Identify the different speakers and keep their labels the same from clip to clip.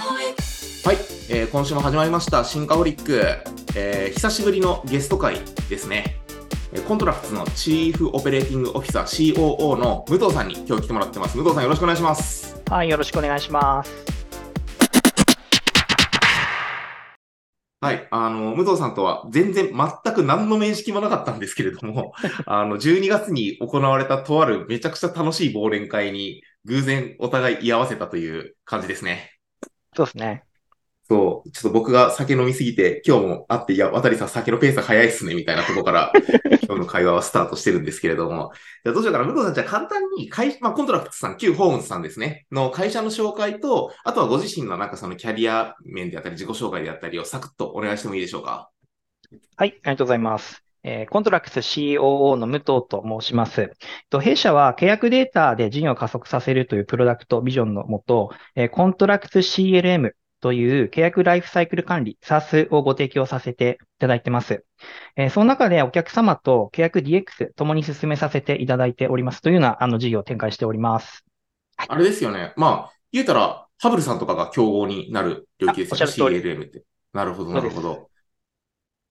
Speaker 1: はい、えー今週も始まりましたシンカホリック、えー久しぶりのゲスト会ですね。えーコントラクツのチーフオペレーティングオフィサー COO の武藤さんに今日来てもらってます。武藤さんよろしくお願いします。
Speaker 2: はい、よろしくお願いします。
Speaker 1: はい、あの、武藤さんとは全然全く何の面識もなかったんですけれども、あの、12月に行われたとあるめちゃくちゃ楽しい忘年会に偶然お互い居合わせたという感じですね。
Speaker 2: そうですね。
Speaker 1: そう、ちょっと僕が酒飲みすぎて、今日も会って、いや、武藤さん酒のペース早いっすね、みたいなところから、今日の会話はスタートしてるんですけれども。じゃあどうしようかな。武藤さん、じゃあ簡単に会、まあ、 ContractS さん、旧ホームズさんですね、の会社の紹介と、あとはご自身のなんかそのキャリア面であったり、自己紹介であったりをサクッとお願いしてもいいでしょうか？
Speaker 2: はい、ありがとうございます。えーコントラクス COO の武藤と申します。えっと弊社は契約データで事業を加速させるというプロダクトビジョンのもと、えーコントラクス CLM という契約ライフサイクル管理、SaaS をご提供させていただいてます。えーその中でお客様と契約 DX ともに進めさせていただいておりますというようなあの事業を展開しております。
Speaker 1: あれですよね。まあ、言うたら、ハブルさんとかが競合になる領域ですよね。CLM って。なるほど、なるほど。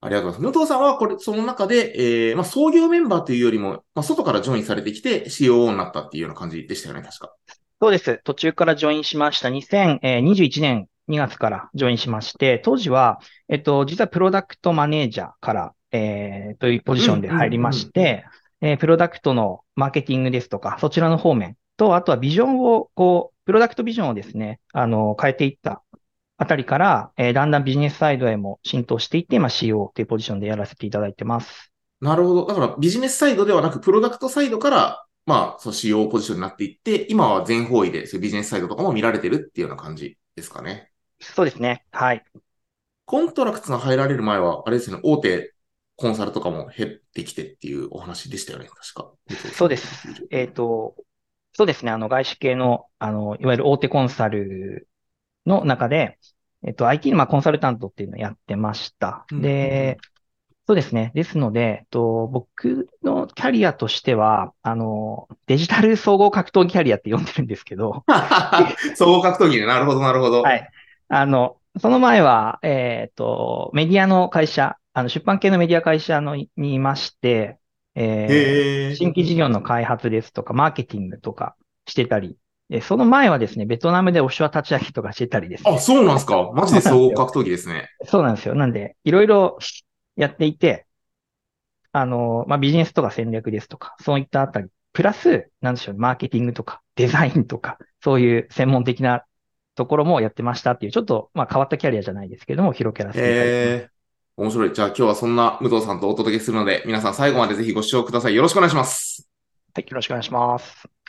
Speaker 1: ありがとうございます。武藤さんは、これ、その中で、えー、まあ、創業メンバーというよりも、まあ、外からジョインされてきて COO になったっていうような感じでしたよね、確か。
Speaker 2: そうです。途中からジョインしました。2021年2月からジョインしまして、当時は、えっと、実はプロダクトマネージャーから、えー、というポジションで入りまして、えープロダクトのマーケティングですとか、そちらの方面と、あとはビジョンを、こう、プロダクトビジョンをですね、あの、変えていったあたりから、えーだんだんビジネスサイドへも浸透していって、まあ、CO というポジションでやらせていただいてます。
Speaker 1: なるほど。だから、ビジネスサイドではなく、プロダクトサイドから、まあ、そう、COO ポジションになっていって、今は全方位で、そういうビジネスサイドとかも見られてるっていうような感じですかね。
Speaker 2: そうですね。はい。
Speaker 1: ContractS が入られる前は、あれですよね、大手コンサルとかも経てきてっていうお話でしたよね、確か。
Speaker 2: そうです。えっと、そうですね。あの、外資系の、あの、いわゆる大手コンサルの中で、えっと、IT のまあコンサルタントっていうのをやってました。
Speaker 1: うん
Speaker 2: で、そうですね。ですので、えっと、僕のキャリアとしては、あの、デジタル総合格闘技キャリアって呼んでるんですけど、
Speaker 1: 総合格闘技ね。なるほど、なるほど。
Speaker 2: はい。あの、その前は、えっと、メディアの会社、あの、出版系のメディア会社のにいまして、えー。新規事業の開発ですとか、マーケティングとかしてたり、えその前はですね、ベトナムでオフショア立ち上げとかしてたりですね
Speaker 1: あ、そうなんですか？マジで総合格闘技ですね。
Speaker 2: そうなんですよ。なんで、いろいろやっていて、あの、まあ、ビジネスとか戦略ですとか、そういったあたり、プラス、なんでしょう、マーケティングとか、デザインとか、そういう専門的なところもやってましたっていう、ちょっと、まあ、変わったキャリアじゃないですけども、広くやらせていただいてます。
Speaker 1: へえ。面白い。じゃあ今日はそんな武藤さんとお届けするので、皆さん最後までぜひご視聴ください。よろしくお願いします。
Speaker 2: はい、よろしくお願いします。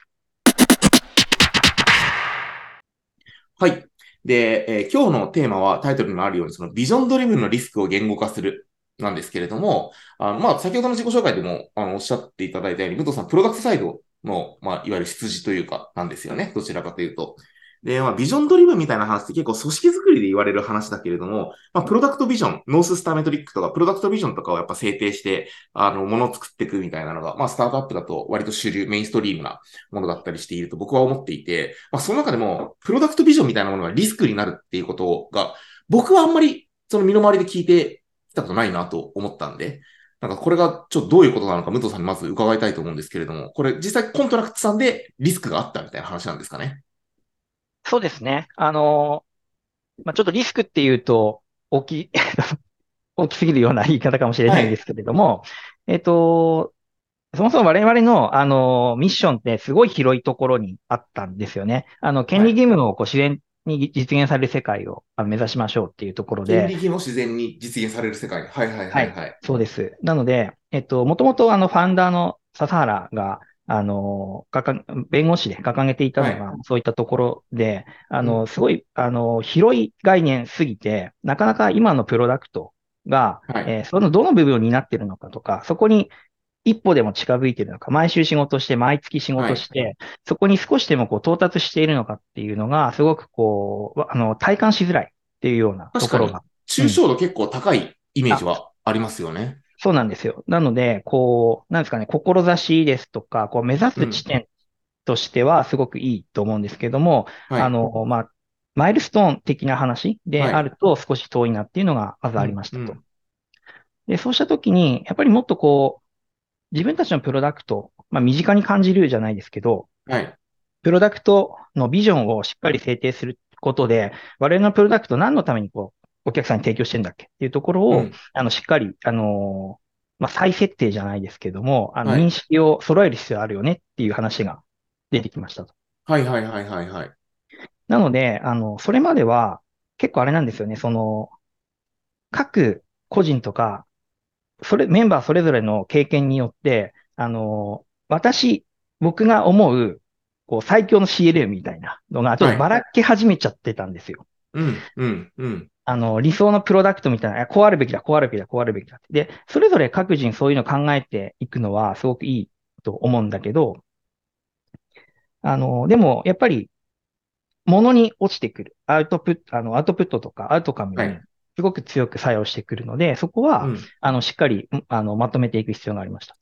Speaker 1: はい。で、えー今日のテーマはタイトルにもあるように、そのビジョンドリブンのリスクを言語化するなんですけれども、あの、まあ、先ほどの自己紹介でも、あの、おっしゃっていただいたように、武藤さん、プロダクトサイドの、まあ、いわゆる羊というか、なんですよね。どちらかというと。で、まあ、ビジョンドリブンみたいな話って結構組織づくりで言われる話だけれども、まあ、プロダクトビジョン、 North Star Metric とか、プロダクトビジョンとかをやっぱ制定して、あの、ものを作っていくみたいなのが、まあ、スタートアップだと割と主流、メインストリームなものだったりしていると僕は思っていて、まあ、その中でも、プロダクトビジョンみたいなものがリスクになるっていうことが、僕はあんまり、その身の回りで聞いてきたことないなと思ったんで、なんかこれがちょっとどういうことなのか、武藤さんにまず伺いたいと思うんですけれども、これ実際 ContractS さんでリスクがあったみたいな話なんですかね。
Speaker 2: そうですね。あの、まあ、ちょっとリスクっていうと、大きい、大きすぎるような言い方かもしれないんですけれども、えっと、そもそも我々の、あの、ミッションってすごい広いところにあったんですよね。あの、権利義務をこう自然に実現される世界を目指しましょうっていうところで、
Speaker 1: 権利義務を自然に実現される世界。はいはいはいはい。
Speaker 2: そうです。なので、えっと、もともとあの、ファウンダーの笹原が、あの、かか弁護士で掲げていたのが、そういったところで、あ
Speaker 1: う
Speaker 2: の、すごい、あの、広い概念すぎて、なかなか今のプロダクトが、
Speaker 1: はい。
Speaker 2: えーそのどの部分を担っているのかとか、そこに一歩でも近づいているのか、毎週仕事して、毎月仕事して、そこに少しでもこう到達しているのかっていうのが、すごくこう、あの、体感しづらいっていうようなところが。
Speaker 1: 抽象度結構高いイメージはありますよね。
Speaker 2: そうなんですよ。なので、こう、なんですかね、志ですとか、こう、目指す地点としてはすごくいいと思うんですけども、
Speaker 1: はい。
Speaker 2: あの、まあ、マイルストーン的な話で
Speaker 1: はい
Speaker 2: あると少し遠いなっていうのがまずありましたと
Speaker 1: うんうん。
Speaker 2: で、そうしたときに、やっぱりもっとこう、自分たちのプロダクト、まあ身近に感じるじゃないですけど、
Speaker 1: はい。
Speaker 2: プロダクトのビジョンをしっかり制定することで、我々のプロダクト何のためにこう、お客さんに提供してるんだっけっていうところを、
Speaker 1: うん
Speaker 2: あの、しっかり、あのーまあ、再設定じゃないですけども、あの、
Speaker 1: はい
Speaker 2: 認識を揃える必要あるよねっていう話が出てきましたと。
Speaker 1: はいはいはいはいはい。
Speaker 2: なので、あの、それまでは結構あれなんですよね、その、各個人とか、それ、メンバーそれぞれの経験によって、あの、私、僕が思う、こう、最強の CLM みたいなのが、ちょっとばらけ始めちゃってたんですよ。
Speaker 1: うん、うん、うん。
Speaker 2: あの、理想のプロダクトみたいな、こうあるべきだ、こうあるべきだ、こうあるべきだ。で、それぞれ各人そういうのを考えていくのはすごくいいと思うんだけど、あの、でも、やっぱり、ものに落ちてくる。アウトプット、あの、アウトプットとかアウトカムに
Speaker 1: はい、
Speaker 2: すごく強く作用してくるので、そこは、
Speaker 1: うん
Speaker 2: あの、しっかり、あの、まとめていく必要がありました。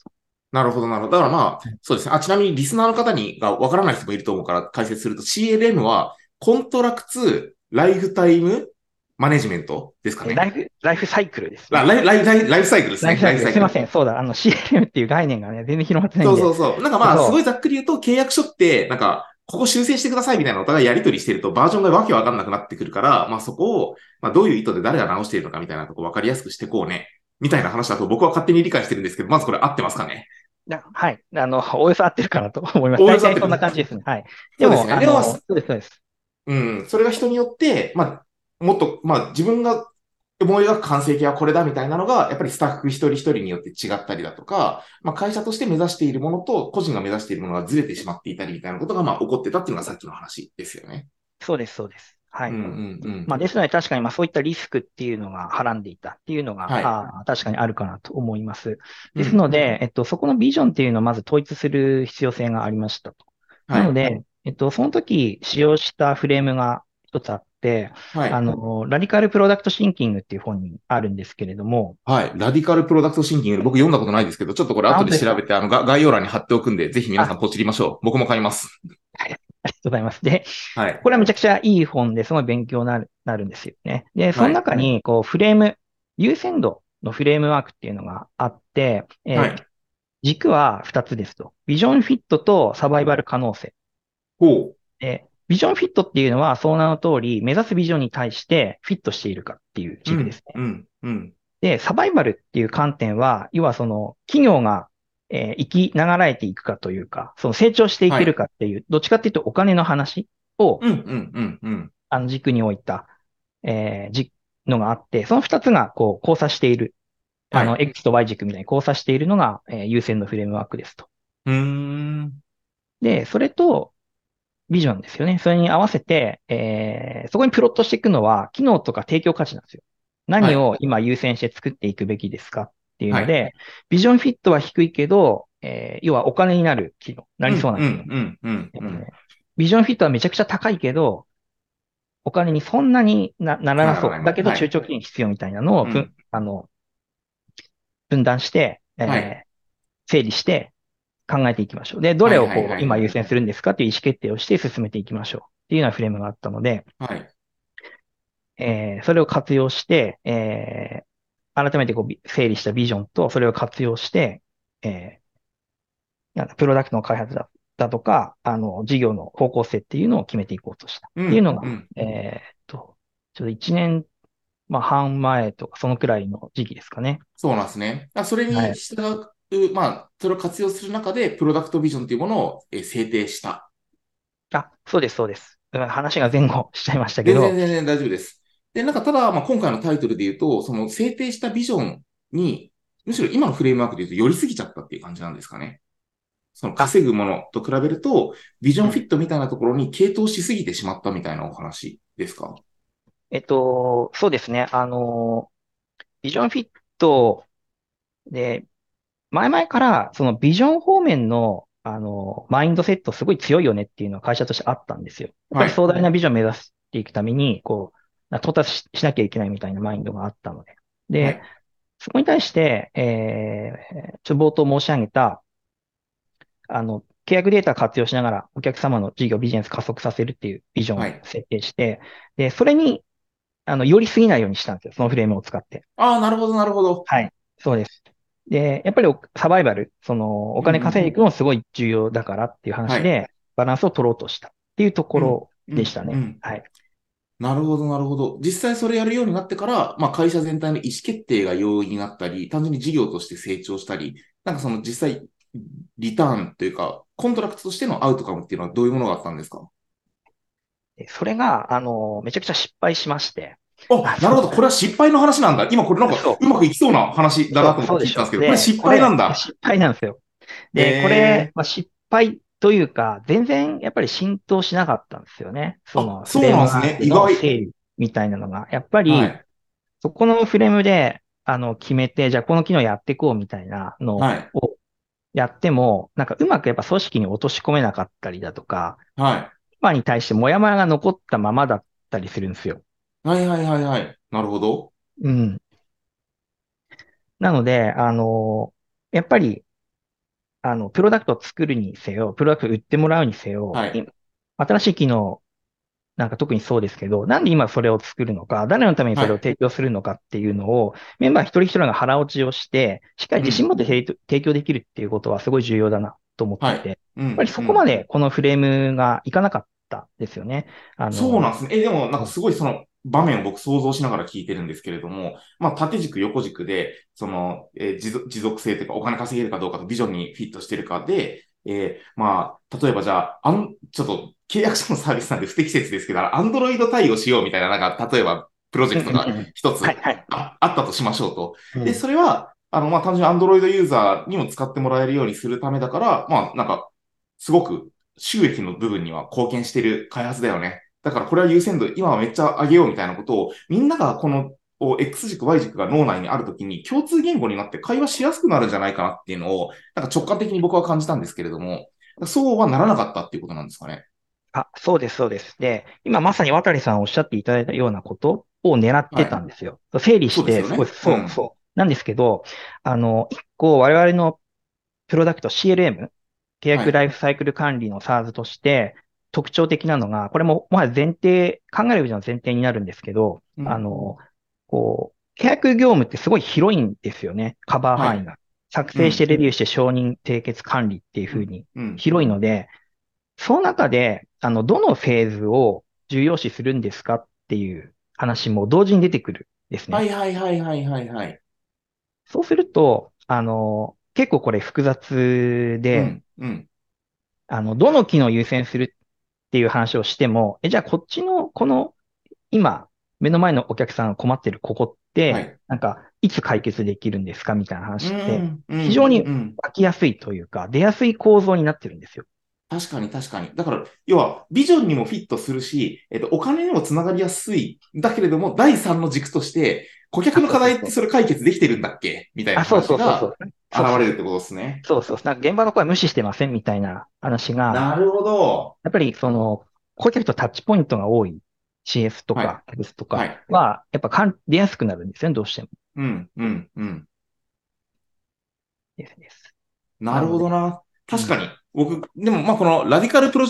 Speaker 1: なるほど、なるほど。だからまあ、そうですね。あ、ちなみにリスナーの方にがわからない人もいると思うから解説すると、CLM は、コントラクツ、ライフタイム、マネジメントですかね。
Speaker 2: ライフ、ライフサイクルです、
Speaker 1: ラライライライライフサイクルですね。
Speaker 2: ライフサイクル。すいませ
Speaker 1: ん。
Speaker 2: ん。そうだ。あの、CLM っていう概念がね、全然広まってないん
Speaker 1: そう
Speaker 2: で。
Speaker 1: そうそう。なんかまあ、すごいざっくり言うと、契約書って、なんか、ここ修正してくださいみたいなお互いやり取りしてると、バージョンがわけわかんなくなってくるから、まあそこを、まあどういう意図で誰が直しているのかみたいなとこわかりやすくしてこうね。みたいな話だと僕は勝手に理解してるんですけど、まずこれ合ってますかね？
Speaker 2: なはい。あの、おおよそ合ってるかなと思います。大体そんな感じですね。はい。でも、
Speaker 1: そうですね。
Speaker 2: あの、
Speaker 1: でも、
Speaker 2: そうです、そうです。
Speaker 1: うん、それが人によって、まあ、もっと、まあ自分が思い描く完成形はこれだみたいなのが、やっぱりスタッフ一人一人によって違ったりだとか、まあ会社として目指しているものと個人が目指しているものがずれてしまっていたりみたいなことがまあ起こってたっていうのがさっきの話ですよね。
Speaker 2: そうです、そうです。はい。
Speaker 1: うんうんうん。
Speaker 2: まあ、ですので、確かに、まあ、そういったリスクっていうのがはらんでいたっていうのが、
Speaker 1: はい
Speaker 2: あー確かにあるかなと思います。
Speaker 1: うん
Speaker 2: ですので、えっと、そこのビジョンっていうのをまず統一する必要性がありましたと。
Speaker 1: はい
Speaker 2: なので、えっと、その時使用したフレームが一つあって、
Speaker 1: はい。
Speaker 2: あの、ラディカルプロダクトシンキングっていう本にあるんですけれども、
Speaker 1: はい。ラディカルプロダクトシンキング、僕読んだことないですけど、ちょっとこれ後で調べて、あの、が概要欄に貼っておくんで、ぜひ皆さんポチりましょう。僕も買います。
Speaker 2: ありがとうございます。で、
Speaker 1: はい。
Speaker 2: これはめちゃくちゃいい本ですごい勉強になる、なるんですよね。で、その中に、こう、フレーム、優先度のフレームワークっていうのがあって、えー
Speaker 1: はい。
Speaker 2: 軸は2つですと。ビジョンフィットとサバイバル可能性。
Speaker 1: ほう。
Speaker 2: でビジョンフィットっていうのは、その名の通り、目指すビジョンに対してフィットしているかっていう軸ですね。
Speaker 1: うん。うん。
Speaker 2: で、サバイバルっていう観点は、要はその、企業が、えー生きながらえていくかというか、その成長していけるかっていう、どっちかっていうとお金の話を、
Speaker 1: うん。うん。うん。うん。
Speaker 2: あの軸に置いた、えーじ、のがあって、その二つがこう交差している。あの、
Speaker 1: は
Speaker 2: X と Y 軸みたいに交差しているのが、えー優先のフレームワークですと。
Speaker 1: うーん。
Speaker 2: で、それと、ビジョンですよね。それに合わせて、えーそこにプロットしていくのは、機能とか提供価値なんですよ。何を今優先して作っていくべきですかっていうので、ビジョンフィットは低いけど、えー要はお金になる機能、なりそうな
Speaker 1: ん。うん。うん。うん。
Speaker 2: えービジョンフィットはめちゃくちゃ高いけど、お金にそんなになならなそ。うだけど
Speaker 1: はい
Speaker 2: 中長期に必要みたいなのを、
Speaker 1: うん
Speaker 2: ぶあの、分断して、えー
Speaker 1: はい
Speaker 2: 整理して考えていきましょう。で、どれをこう今優先するんですかという意思決定をして進めていきましょう。っていうようなフレームがあったので、
Speaker 1: はい。
Speaker 2: えーそれを活用して、えー改めてこうび整理したビジョンとそれを活用して、えープロダクトの開発だだとか、あの、事業の方向性っていうのを決めていこうとした。
Speaker 1: うん
Speaker 2: っていうのが、
Speaker 1: うん
Speaker 2: えーっと、ちょっと1年、まあ、半前とか、そのくらいの時期ですかね。
Speaker 1: そうなんですね。あそれに
Speaker 2: はい
Speaker 1: 従う、まあ、それを活用する中で、プロダクトビジョンというものをえー制定した。
Speaker 2: あ、そうです、そうです。うん話が前後しちゃいましたけど、
Speaker 1: 全然全然大丈夫です。で、なんかただ、まあ、今回のタイトルで言うと、その制定したビジョンに、むしろ今のフレームワークで言うと寄りすぎちゃったっていう感じなんですかね。その稼ぐものと比べると、ビジョンフィットみたいなところに傾倒しすぎてしまったみたいなお話ですか？
Speaker 2: えっと、そうですね。あの、ビジョンフィットで、前々から、そのビジョン方面の、あの、マインドセットすごい強いよねっていうのは会社としてあったんですよ。やっぱり壮大なビジョンを目指していくために、こう、到達ししなきゃいけないみたいなマインドがあったので。で、
Speaker 1: はい
Speaker 2: そこに対して、えー、ちょっと冒頭申し上げた、あの、契約データ活用しながらお客様の事業、ビジネス加速させるっていうビジョンを設定して、で、それに、あの、寄りすぎないようにしたんですよ。そのフレームを使って。
Speaker 1: ああ、なるほど、なるほど。
Speaker 2: はい。そうです。で、やっぱりおサバイバル、その、お金稼いでいくのもすごい重要だからっていう話で、バランスを取ろうとしたっていうところでしたね。
Speaker 1: うんうん
Speaker 2: はい。
Speaker 1: なるほど、なるほど。実際それやるようになってから、まあ会社全体の意思決定が容易になったり、単純に事業として成長したり、なんかその実際、リターンというか、 ContractS としてのアウトカムっていうのはどういうものがあったんですか？
Speaker 2: でそれが、あの、めちゃくちゃ失敗しまして。
Speaker 1: あ、なるほど。これは失敗の話なんだ。今これなんか
Speaker 2: そう
Speaker 1: うまくいきそうな話だなと思って聞いたんですけど、これ失敗なんだ。
Speaker 2: 失敗なんですよ。で、
Speaker 1: へー
Speaker 2: これ、まあ、失敗というか、全然やっぱり浸透しなかったんですよね。その、
Speaker 1: あそうなんですね意外
Speaker 2: 整理みたいなのが。やっぱり、
Speaker 1: はい。
Speaker 2: そこのフレームで、あの、決めて、じゃあこの機能やっていこうみたいなのを
Speaker 1: はい。
Speaker 2: やっても、なんかうまくやっぱ組織に落とし込めなかったりだとか、
Speaker 1: はい。
Speaker 2: 今に対してモヤモヤが残ったままだったりするんですよ。
Speaker 1: はいはいはいはい。なるほど。
Speaker 2: うん。なので、あの、やっぱり、あの、プロダクトを作るにせよ、プロダクトを売ってもらうにせよ、
Speaker 1: はい
Speaker 2: い新しい機能、なんか特にそうですけど、なんで今それを作るのか、誰のためにそれを提供するのかっていうのを、メンバー一人一人が腹落ちをして、しっかり自信持って提供提供できるっていうことはすごい重要だなと思っていて、
Speaker 1: うん。
Speaker 2: やっぱりそこまでこのフレームがいかなかったですよね。あの、
Speaker 1: そうなんですね。え、でもなんかすごいその場面を僕想像しながら聞いてるんですけれども、まあ縦軸横軸で、その、えー持続持続性というかお金稼げるかどうかとビジョンにフィットしてるかで、えーまあ、例えばじゃあ、あん、ちょっと契約者のサービスなんで不適切ですけど、アンドロイド対応しようみたいな、なんか、例えば、プロジェクトが一つ
Speaker 2: はいはい。
Speaker 1: ああったとしましょうと。
Speaker 2: うん
Speaker 1: で、それは、あの、まあ、単純に Android ユーザーにも使ってもらえるようにするためだから、まあ、なんか、すごく収益の部分には貢献している開発だよね。だからこれは優先度、今はめっちゃ上げようみたいなことを、みんながこのお X 軸、Y 軸が脳内にあるときに共通言語になって会話しやすくなるんじゃないかなっていうのを、なんか直感的に僕は感じたんですけれども、そうはならなかったっていうことなんですかね？
Speaker 2: あ、そうです、そうです。で、今まさに渡さんおっしゃっていただいたようなことを狙ってたんですよ。整理して、
Speaker 1: そうですよね
Speaker 2: すごい、そうう、
Speaker 1: ん
Speaker 2: そう。なんですけど、あの、一個我々のプロダクト CLM、契
Speaker 1: はい
Speaker 2: 約ライフサイクル管理の SaaS として特徴的なのが、これももはや前提、考える上での前提になるんですけど、
Speaker 1: うん
Speaker 2: あの、こう、契約業務ってすごい広いんですよね。カバー範囲が。作成してレビューして承認、締結管理っていうふうに
Speaker 1: うん。
Speaker 2: 広いので、その中で、あの、どのフェーズを重要視するんですかっていう話も同時に出てくるんですね。
Speaker 1: はいはいはいはいはいはい。
Speaker 2: そうすると、あの、結構これ複雑で、
Speaker 1: うん。うん。
Speaker 2: あの、どの機能を優先するっていう話をしても、え、じゃあこっちの、この、今、目の前のお客さんが困ってるここって、
Speaker 1: はい
Speaker 2: なんか、いつ解決できるんですか？みたいな話って、非常に
Speaker 1: うん
Speaker 2: 湧きやすいというか、出やすい構造になってるんですよ。
Speaker 1: 確かに確かに。だから、要は、ビジョンにもフィットするし、えっと、お金にもつながりやすい。だけれども、第三の軸として、顧客の課題ってそれ解決できてるんだっけ？みたいな
Speaker 2: あ、そう
Speaker 1: 話
Speaker 2: そうそうそ
Speaker 1: が
Speaker 2: う。
Speaker 1: 現れるってことですね。
Speaker 2: そうそう。なんか現場の声無視してませんみたいな話が、
Speaker 1: なるほど。
Speaker 2: やっぱりその、顧客とタッチポイントが多い CS と
Speaker 1: は
Speaker 2: か X とか
Speaker 1: は
Speaker 2: やっぱかん出やすくなるんですよね、どうしても。
Speaker 1: うん、うん、うん。
Speaker 2: ですです。
Speaker 1: なるほどな。確かに。僕、でも、まあ、このラディカルプロ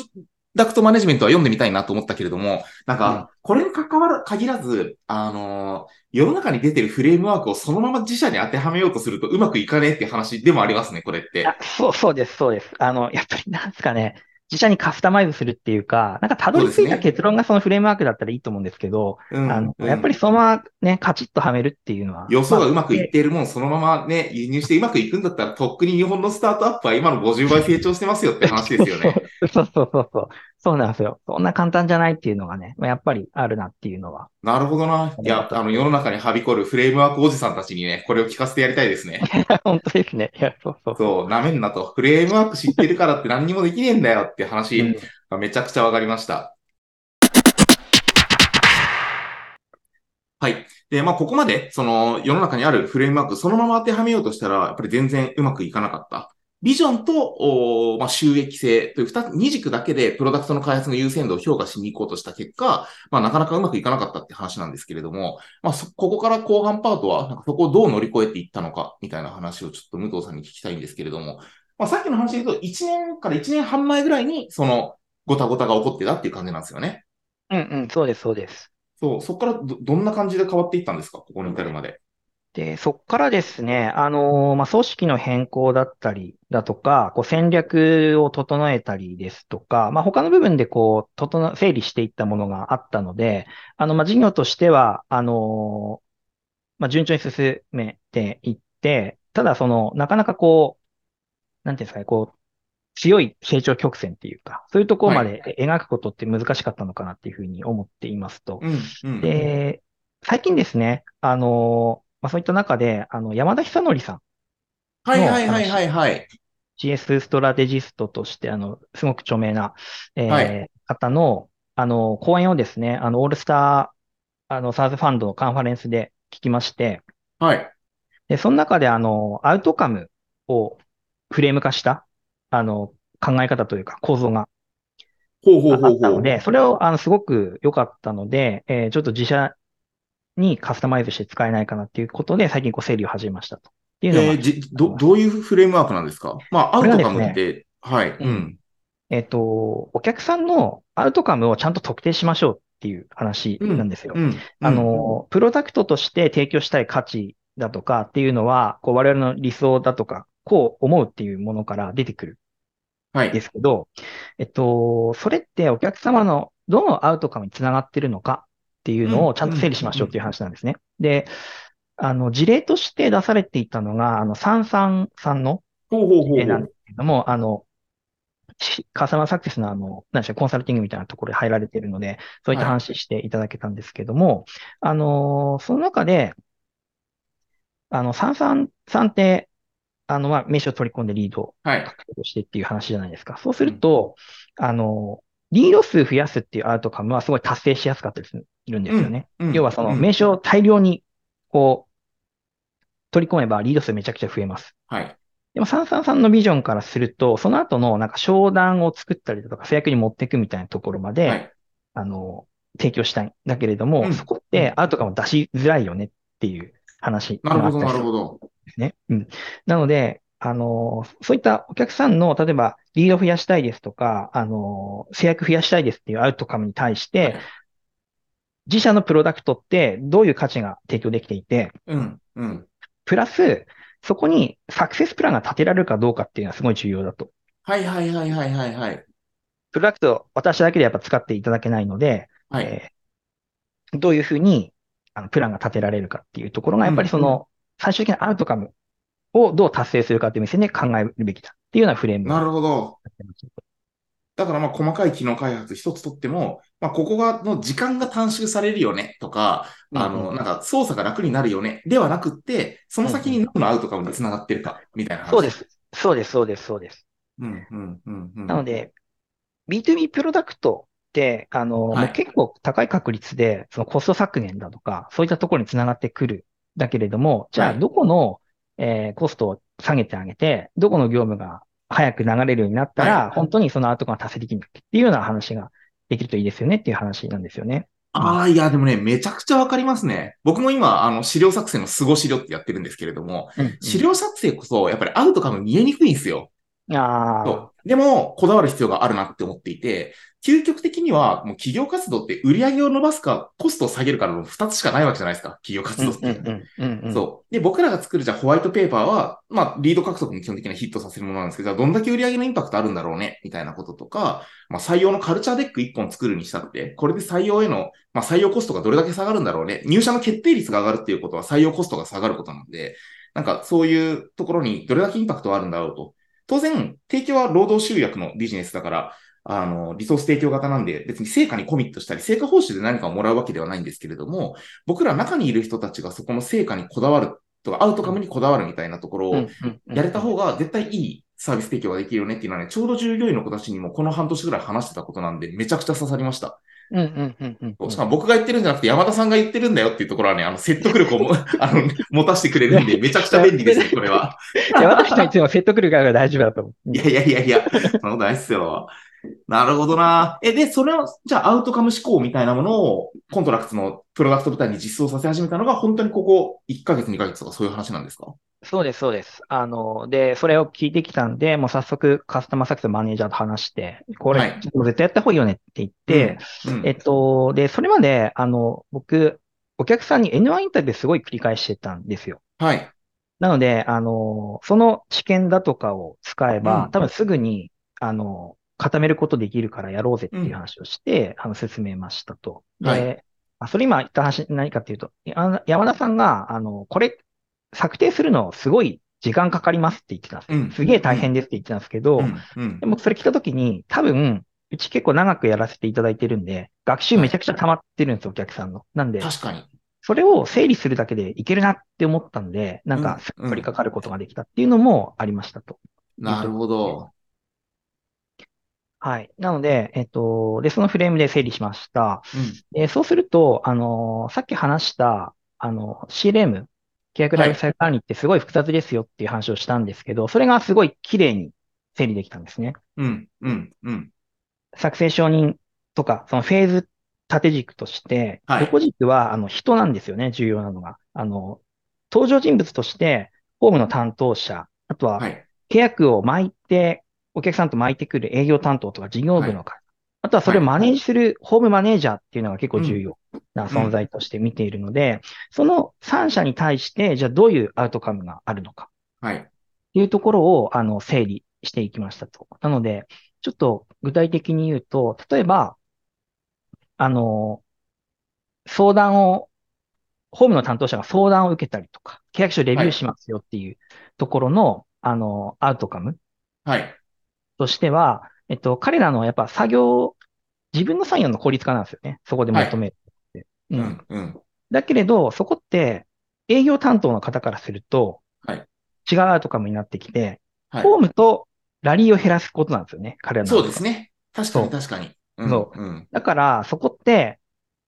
Speaker 1: ダクトマネジメントは読んでみたいなと思ったけれども、なん
Speaker 2: うん
Speaker 1: か、これに関わら、限らず、あのー世の中に出てるフレームワークをそのまま自社に当てはめようとするとうまくいかねえって話でもありますね、これって。
Speaker 2: あ、そう、そうです、そうです。あの、やっぱりなんですかね、自社にカスタマイズするっていうか、なんかたどり着いた結論がそのフレームワークだったらいいと思うんですけど、
Speaker 1: うん
Speaker 2: あの、
Speaker 1: うん
Speaker 2: やっぱりそのままね、カチッとはめるっていうのは。
Speaker 1: 予想がうまくい
Speaker 2: まあ
Speaker 1: っているもん、そのままね、輸入してうまくいくんだったら、とっくに日本のスタートアップは今の50倍成長してますよって話ですよね。
Speaker 2: そうそうそうそう。そうなんですよ。そんな簡単じゃないっていうのがね、まあやっぱりあるなっていうのは。
Speaker 1: なるほどな。いや、あの、世の中にはびこるフレームワークおじさんたちにね、これを聞かせてやりたいですね。
Speaker 2: 本当ですね。いや、そうそう
Speaker 1: そう、なめんなと。フレームワーク知ってるからって何にもできねえんだよって話
Speaker 2: う
Speaker 1: めちゃくちゃわかりました。はい。で、まあ、ここまで、その、世の中にあるフレームワーク、そのまま当てはめようとしたら、やっぱり全然うまくいかなかった。ビジョンと、まあ、収益性という二つ、二軸だけでプロダクトの開発の優先度を評価しに行こうとした結果、まあ、なかなかうまくいかなかったって話なんですけれども、まあ、そ、ここから後半パートは、なんかそこをどう乗り越えていったのか、みたいな話をちょっと武藤さんに聞きたいんですけれども、まあ、さっきの話で言うと、1年から1年半前ぐらいに、その、ごたごたが起こってたっていう感じなんですよね。
Speaker 2: うんうん、そうです、そうです。
Speaker 1: そう、そこからど、どんな感じで変わっていったんですか？ここに至るまで。
Speaker 2: で、そこからですね、あのーまあ、組織の変更だったりだとか、こう戦略を整えたりですとか、まあ、他の部分でこう、整、整理していったものがあったので、あの、まあ、事業としては、あのーまあ、順調に進めていって、ただその、なかなかこう、なんていうんですかね、こう、強い成長曲線っていうか、そういうところまで描くことって難しかったのかなっていうふうに思っていますと。
Speaker 1: うん、うん。
Speaker 2: で、最近ですね、あの、まあ、そういった中で、あの、山田久則さん、
Speaker 1: はいはいはいはいはい。
Speaker 2: GS ストラテジストとして、あの、すごく著名な、えー
Speaker 1: はい
Speaker 2: 方の、あの、講演をですね、あの、オールスター、あの、サーズファンドのカンファレンスで聞きまして、
Speaker 1: はい。
Speaker 2: で、その中で、あの、アウトカムをフレーム化した、あの、考え方というか構造が
Speaker 1: ほうほう
Speaker 2: あ
Speaker 1: ほうほう。
Speaker 2: ったので、それを、あの、すごく良かったので、えーちょっと自社にカスタマイズして使えないかなっていうことで、最近こう整理を始めましたと。っていうのが、
Speaker 1: えーじ、ど、どういうフレームワークなんですか？まあ、アウトカム
Speaker 2: こ
Speaker 1: って、はい。うん。
Speaker 2: えっと、お客さんのアウトカムをちゃんと特定しましょうっていう話なんですよ。
Speaker 1: うん。
Speaker 2: あの、プロダクトとして提供したい価値だとかっていうのは、こう我々の理想だとか、こう思うっていうものから出てくる
Speaker 1: はい。
Speaker 2: ですけど、えっと、それってお客様のどのアウトカムにつながってるのかっていうのをちゃんと整理しましょうっていう話なんですね。で、あの、事例として出されていたのが、あの、サンサンさんの事例なんで
Speaker 1: う。
Speaker 2: すけども、あの、しカスタマーサクセスのあの、なんでしょう、コンサルティングみたいなところに入られているので、そういった話していただけたんですけども、あの、その中で、あの、サンサンさんって、あの、まあ、名刺を取り込んでリードを
Speaker 1: はい。
Speaker 2: 獲得してっていう話じゃないですか。そうすると、あの、リード数増やすっていうアウトカムはすごい達成しやすかったりするんですよね。
Speaker 1: うん
Speaker 2: 要はその
Speaker 1: うん
Speaker 2: 名刺を大量にこう、取り込めばリード数めちゃくちゃ増えます。
Speaker 1: はい。
Speaker 2: でも、サンサンさんのビジョンからすると、その後のなんか商談を作ったりだとか、制約に持っていくみたいなところまで、
Speaker 1: はい。
Speaker 2: あの、提供したいんだけれども、
Speaker 1: うん
Speaker 2: そこってアウトカムを出しづらいよねっていう話
Speaker 1: なるほど、なるほど。
Speaker 2: ね。うん。なので、あの、そういったお客さんの、例えば、リード増やしたいですとか、あの、制約増やしたいですっていうアウトカムに対して、
Speaker 1: はい
Speaker 2: 自社のプロダクトってどういう価値が提供できていて、
Speaker 1: うん、うん。
Speaker 2: プラス、そこにサクセスプランが立てられるかどうかっていうのはすごい重要だと。
Speaker 1: はいはいはいはいはいはい。
Speaker 2: プロダクト、私だけでやっぱ使っていただけないので、
Speaker 1: はい。
Speaker 2: えーどういうふうにあのプランが立てられるかっていうところが、やっぱりその、最終的なアウトカムをどう達成するかっていう目線で考えるべきだっていうようなフレーム
Speaker 1: なる
Speaker 2: が
Speaker 1: ほど。だからまあ細かい機能開発一つとっても、まあここがの時間が短縮されるよねとか、あの、なんか操作が楽になるよねではなくって、その先に何のアウトカムにつながってるかみたいな話。
Speaker 2: そうで。す。そうです、そうです、そうです。
Speaker 1: うん、うん、うん、うん。
Speaker 2: なので、B2B プロダクトって、あの、
Speaker 1: はい
Speaker 2: もう結構高い確率で、そのコスト削減だとか、そういったところにつながってくる。だけれども、じゃあ、
Speaker 1: はい
Speaker 2: どこの、えーコストを下げてあげて、どこの業務が早く流れるようになったら、
Speaker 1: はい
Speaker 2: 本当にそのアウトが達成できるっていうような話ができるといいですよねっていう話なんですよね。
Speaker 1: ああ、いや、でもね、めちゃくちゃわかりますね。僕も今、あの、資料作成のスゴ資料ってやってるんですけれども、
Speaker 2: うん
Speaker 1: 資料作成こそ、やっぱりアウトカム見えにくいんですよ。
Speaker 2: ああ。
Speaker 1: でも、こだわる必要があるなって思っていて、究極的には、もう企業活動って売り上げを伸ばすか、コストを下げるかの二つしかないわけじゃないですか。企業活動って。そう。で、僕らが作るじゃあホワイトペーパーは、まあ、リード獲得に基本的にはヒットさせるものなんですけど、じゃあどんだけ売り上げのインパクトあるんだろうね、みたいなこととか、まあ、採用の culture deck 一本作るにしたって、これで採用への、まあ、採用コストがどれだけ下がるんだろうね。入社の決定率が上がるっていうことは採用コストが下がることなんで、なんかそういうところにどれだけインパクトがあるんだろうと。当然、提供は労働集約のビジネスだから、あの、リソース提供型なんで、別に成果にコミットしたり、成果報酬で何かをもらうわけではないんですけれども、僕ら中にいる人たちがそこの成果にこだわるとか、アウトカムにこだわるみたいなところをやれた方が絶対いいサービス提供ができるよねっていうのはね、ちょうど従業員の子たちにもこの半年ぐらい話してたことなんで、めちゃくちゃ刺さりました。
Speaker 2: うんうんうんうんうん。
Speaker 1: しかも僕が言ってるんじゃなくて山田さんが言ってるんだよっていうところはね、あの、説得力をも あの持たせてくれるんで、めちゃくちゃ便利ですね、これは。
Speaker 2: いや、私はいつも説得力があるから大丈夫だと思う。
Speaker 1: いやいやいやいや、そんなことないっすよ。なるほどな。え、で、それを、じゃあアウトカム思考みたいなものを、 ContractS のプロダクト部隊に実装させ始めたのが、本当にここ1ヶ月、2ヶ月とかそういう話なんですか？
Speaker 2: そうです、そうです。あの、で、それを聞いてきたんで、もう早速カスタマーサクセスマネージャーと話して、これ、
Speaker 1: はい
Speaker 2: もう絶対やった方がいいよねって言って、
Speaker 1: うん、
Speaker 2: えっと、で、それまで、あの、僕、お客さんに N1 インタビューすごい繰り返してたんですよ。
Speaker 1: はい。
Speaker 2: なので、あの、その知見だとかを使えば、
Speaker 1: うん
Speaker 2: 多分すぐに、あの、固めることできるからやろうぜっていう話をして、あの、進めましたと。で、
Speaker 1: はい
Speaker 2: あそれ今言った話何かっていうと、や山田さんが、あの、これ、策定するのすごい時間かかりますって言ってたんです。
Speaker 1: うん
Speaker 2: すげえ大変ですって言ってたんですけど、
Speaker 1: うん、うん
Speaker 2: で。もそれ聞いたときに、多分、うち結構長くやらせていただいてるんで、学習めちゃくちゃ溜まってるんですよ、お客さんの。なんで、
Speaker 1: 確かに。
Speaker 2: それを整理するだけでいけるなって思ったんで、なんか、すっ取りかかることができたっていうのもありましたと。
Speaker 1: なるほど。
Speaker 2: はい。なので、えっと、で、そのフレームで整理しました。
Speaker 1: うん。
Speaker 2: で、そうすると、あの、さっき話した、あの、CLM、契約ライフサイクル管理ってすごい複雑ですよっていう話をしたんですけど、それがすごい綺麗に整理できたんですね。
Speaker 1: うん、うん、うん。
Speaker 2: 作成承認とか、そのフェーズ縦軸として、
Speaker 1: はい
Speaker 2: 横軸はあの人なんですよね、重要なのが。あの、登場人物として、ホームの担当者、あとは
Speaker 1: はい。
Speaker 2: 契約を巻いて、お客さんと巻いてくる営業担当とか事業部の方、あとはそれをマネージするホームマネージャーっていうのが結構重要な存在として見ているので、その3社に対して、じゃあどういうアウトカムがあるのか。
Speaker 1: はい。
Speaker 2: いうところを、あの、整理していきましたと。なので、ちょっと具体的に言うと、例えば、あの、相談を、ホームの担当者が相談を受けたりとか、契約書レビューしますよっていうところの、あの、アウトカム
Speaker 1: はい。
Speaker 2: としては、えっと、彼らのやっぱ作業、自分の作業の効率化なんですよね。そこで求めるって。
Speaker 1: う
Speaker 2: うん
Speaker 1: ん、うん。
Speaker 2: だけれど、そこって営業担当の方からすると、
Speaker 1: はい
Speaker 2: 違うアウトカムになってきて、
Speaker 1: はい。
Speaker 2: ホームとラリーを減らすことなんですよね、彼らの。
Speaker 1: そうです。ね。確かに、確かに。ううん。
Speaker 2: だから、そこって、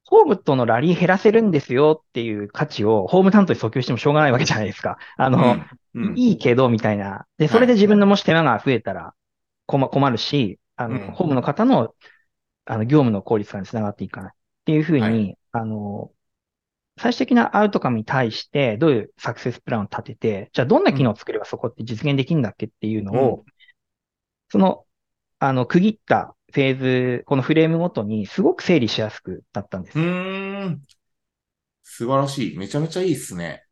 Speaker 2: ホームとのラリー減らせるんですよっていう価値をホーム担当に訴求してもしょうがないわけじゃないですか。あの、
Speaker 1: うん、うん。
Speaker 2: いいけど、みたいな。で、それで自分のもし手間が増えたら困困るし、あの、
Speaker 1: うん
Speaker 2: ホームの方の、あの、業務の効率化につながっていかない。っていうふうに、
Speaker 1: はい
Speaker 2: あの、最終的なアウトカムに対して、どういうサクセスプランを立てて、じゃあどんな機能を作ればそこって実現できるんだっけっていうのを、その、あの、区切ったフェーズ、このフレームごとにすごく整理しやすくなったんです
Speaker 1: う。ーん。素晴らしい。めちゃめちゃいいっすね。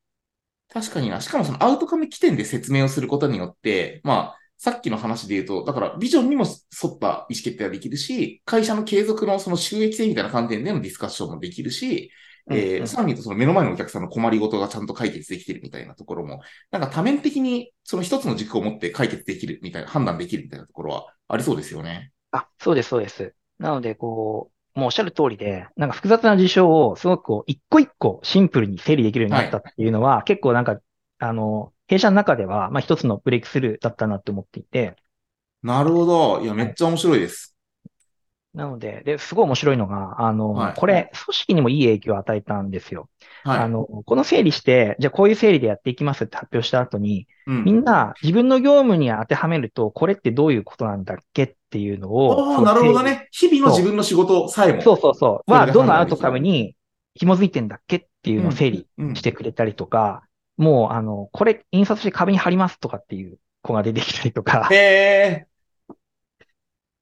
Speaker 1: 確かにな。しかもそのアウトカム起点で説明をすることによって、まあ、さっきの話で言うと、だからビジョンにも沿った意思決定ができるし、会社の継続のその収益性みたいな観点でのディスカッションもできるし、え
Speaker 2: うん
Speaker 1: ー、
Speaker 2: うん
Speaker 1: さらに言うとその目の前のお客さんの困りごとがちゃんと解決できてるみたいなところも、なんか多面的にその一つの軸を持って解決できるみたいな、判断できるみたいなところはありそうですよね。
Speaker 2: あ、そうです、そうです。なので、こう、もうおっしゃる通りで、なんか複雑な事象をすごくこう、一個一個シンプルに整理できるようになったっていうのは、結構なんか、あの、弊社の中では、まあ一つのブレイクスルーだったなって思っていて、
Speaker 1: なるほど。いや、めっちゃ面白いです。
Speaker 2: なので、で、すごい面白いのが、あの、
Speaker 1: はい
Speaker 2: これ、組織にもいい影響を与えたんですよ。
Speaker 1: はい。
Speaker 2: あの、この整理して、じゃあこういう整理でやっていきますって発表した後に、
Speaker 1: うん
Speaker 2: みんな自分の業務に当てはめると、これってどういうことなんだっけっていうのを、
Speaker 1: なるほどね。日々の自分の仕事さえも。
Speaker 2: そうそうそう。は、どのアウトカムに紐づいてんだっけっていうのを整理
Speaker 1: うん
Speaker 2: してくれたりとか、もう、あの、これ印刷して壁に貼りますとかっていう子が出てきたりとか、
Speaker 1: へえ。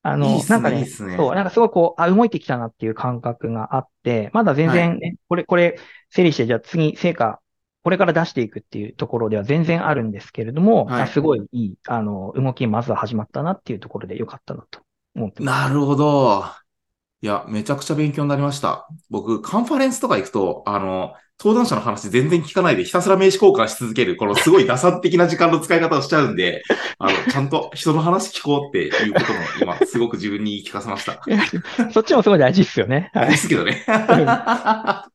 Speaker 2: あの、
Speaker 1: いいね
Speaker 2: なんかね、
Speaker 1: ね
Speaker 2: そう、なんかすごいこう、あ、動いてきたなっていう感覚があって、まだ全然ね、これ、これ、整理して、じゃあ次、成果、これから出していくっていうところでは全然あるんですけれども、
Speaker 1: はい
Speaker 2: あすごいいい、あの、動き、まずは始まったなっていうところでよかったなと思ってます。
Speaker 1: なるほど。いや、めちゃくちゃ勉強になりました。僕、カンファレンスとか行くと、あの、登壇者の話全然聞かないでひたすら名刺交換し続ける、このすごい打算的な時間の使い方をしちゃうんで、あの、ちゃんと人の話聞こうっていうことも今、すごく自分に言い聞かせました。
Speaker 2: そっちもすごい大事ですよね。はい
Speaker 1: ですけどね。は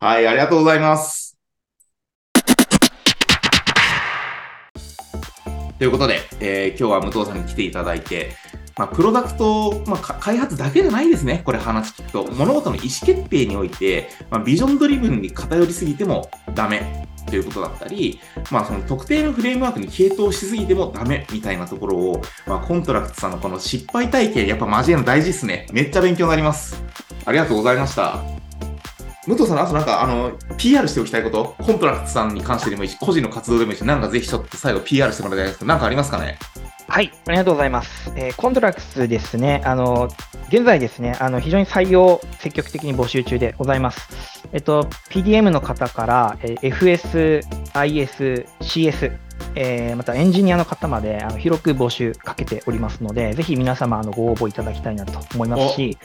Speaker 1: い、ありがとうございます。ということで、えー今日は武藤さんに来ていただいて、まあ、プロダクト、まあ、開発だけじゃないですね。これ話聞くと。物事の意思決定において、まあ、ビジョンドリブンに偏りすぎてもダメということだったり、まあ、その特定のフレームワークに傾倒しすぎてもダメみたいなところを、まあ、 ContractS さんのこの失敗体験、やっぱ交えるの大事ですね。めっちゃ勉強になります。ありがとうございました。武藤さん、あとなんか、あの、PR しておきたいこと、 ContractS さんに関してでもいいし、個人の活動でもいいし、なんかぜひちょっと最後 PR してもらいたいですけど、なんかありますかね？
Speaker 2: はい、ありがとうございます。えーコントラクスですね、あの、現在ですね、あの、非常に採用積極的に募集中でございます。えっと、PDM の方から、えー FS、IS、CS、えーまたエンジニアの方まであの広く募集かけておりますので、ぜひ皆様あのご応募いただきたいなと思いますし、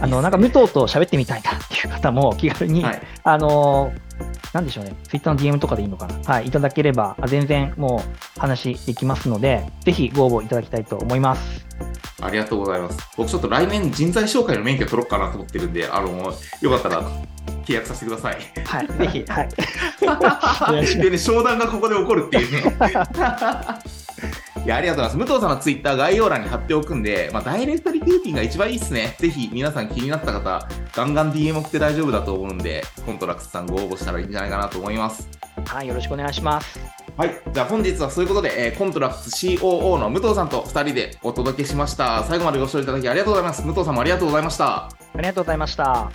Speaker 2: あのなんか武藤と喋ってみたいなっていう方も気軽に、
Speaker 1: はい。
Speaker 2: あのなんでしょうね、Twitter の DM とかでいいのかな、はい、いただければ、あ全然もう話できますので、ぜひご応募いただきたいと思います。
Speaker 1: ありがとうございます。僕ちょっと来年人材紹介の免許取ろうかなと思ってるんで、あの、よかったら契約させてください。
Speaker 2: はい、ぜひ、はい。
Speaker 1: でね、商談がここで起こるっていうね。いや、ありがとうございます。武藤さんのツイッター概要欄に貼っておくんで、まあ、ダイレクトリクルーティングが一番いいっすね。ぜひ皆さん気になった方、ガンガン DM 送って大丈夫だと思うんで、 ContractS さんご応募したらいいんじゃないかなと思います。
Speaker 2: はい、よろしくお願いします。
Speaker 1: はい。じゃあ本日はそういうことで、えーコントラクス COO の武藤さんと2人でお届けしました。最後までご視聴いただきありがとうございます。武藤さんもありがとうございました。
Speaker 2: ありがとうございました。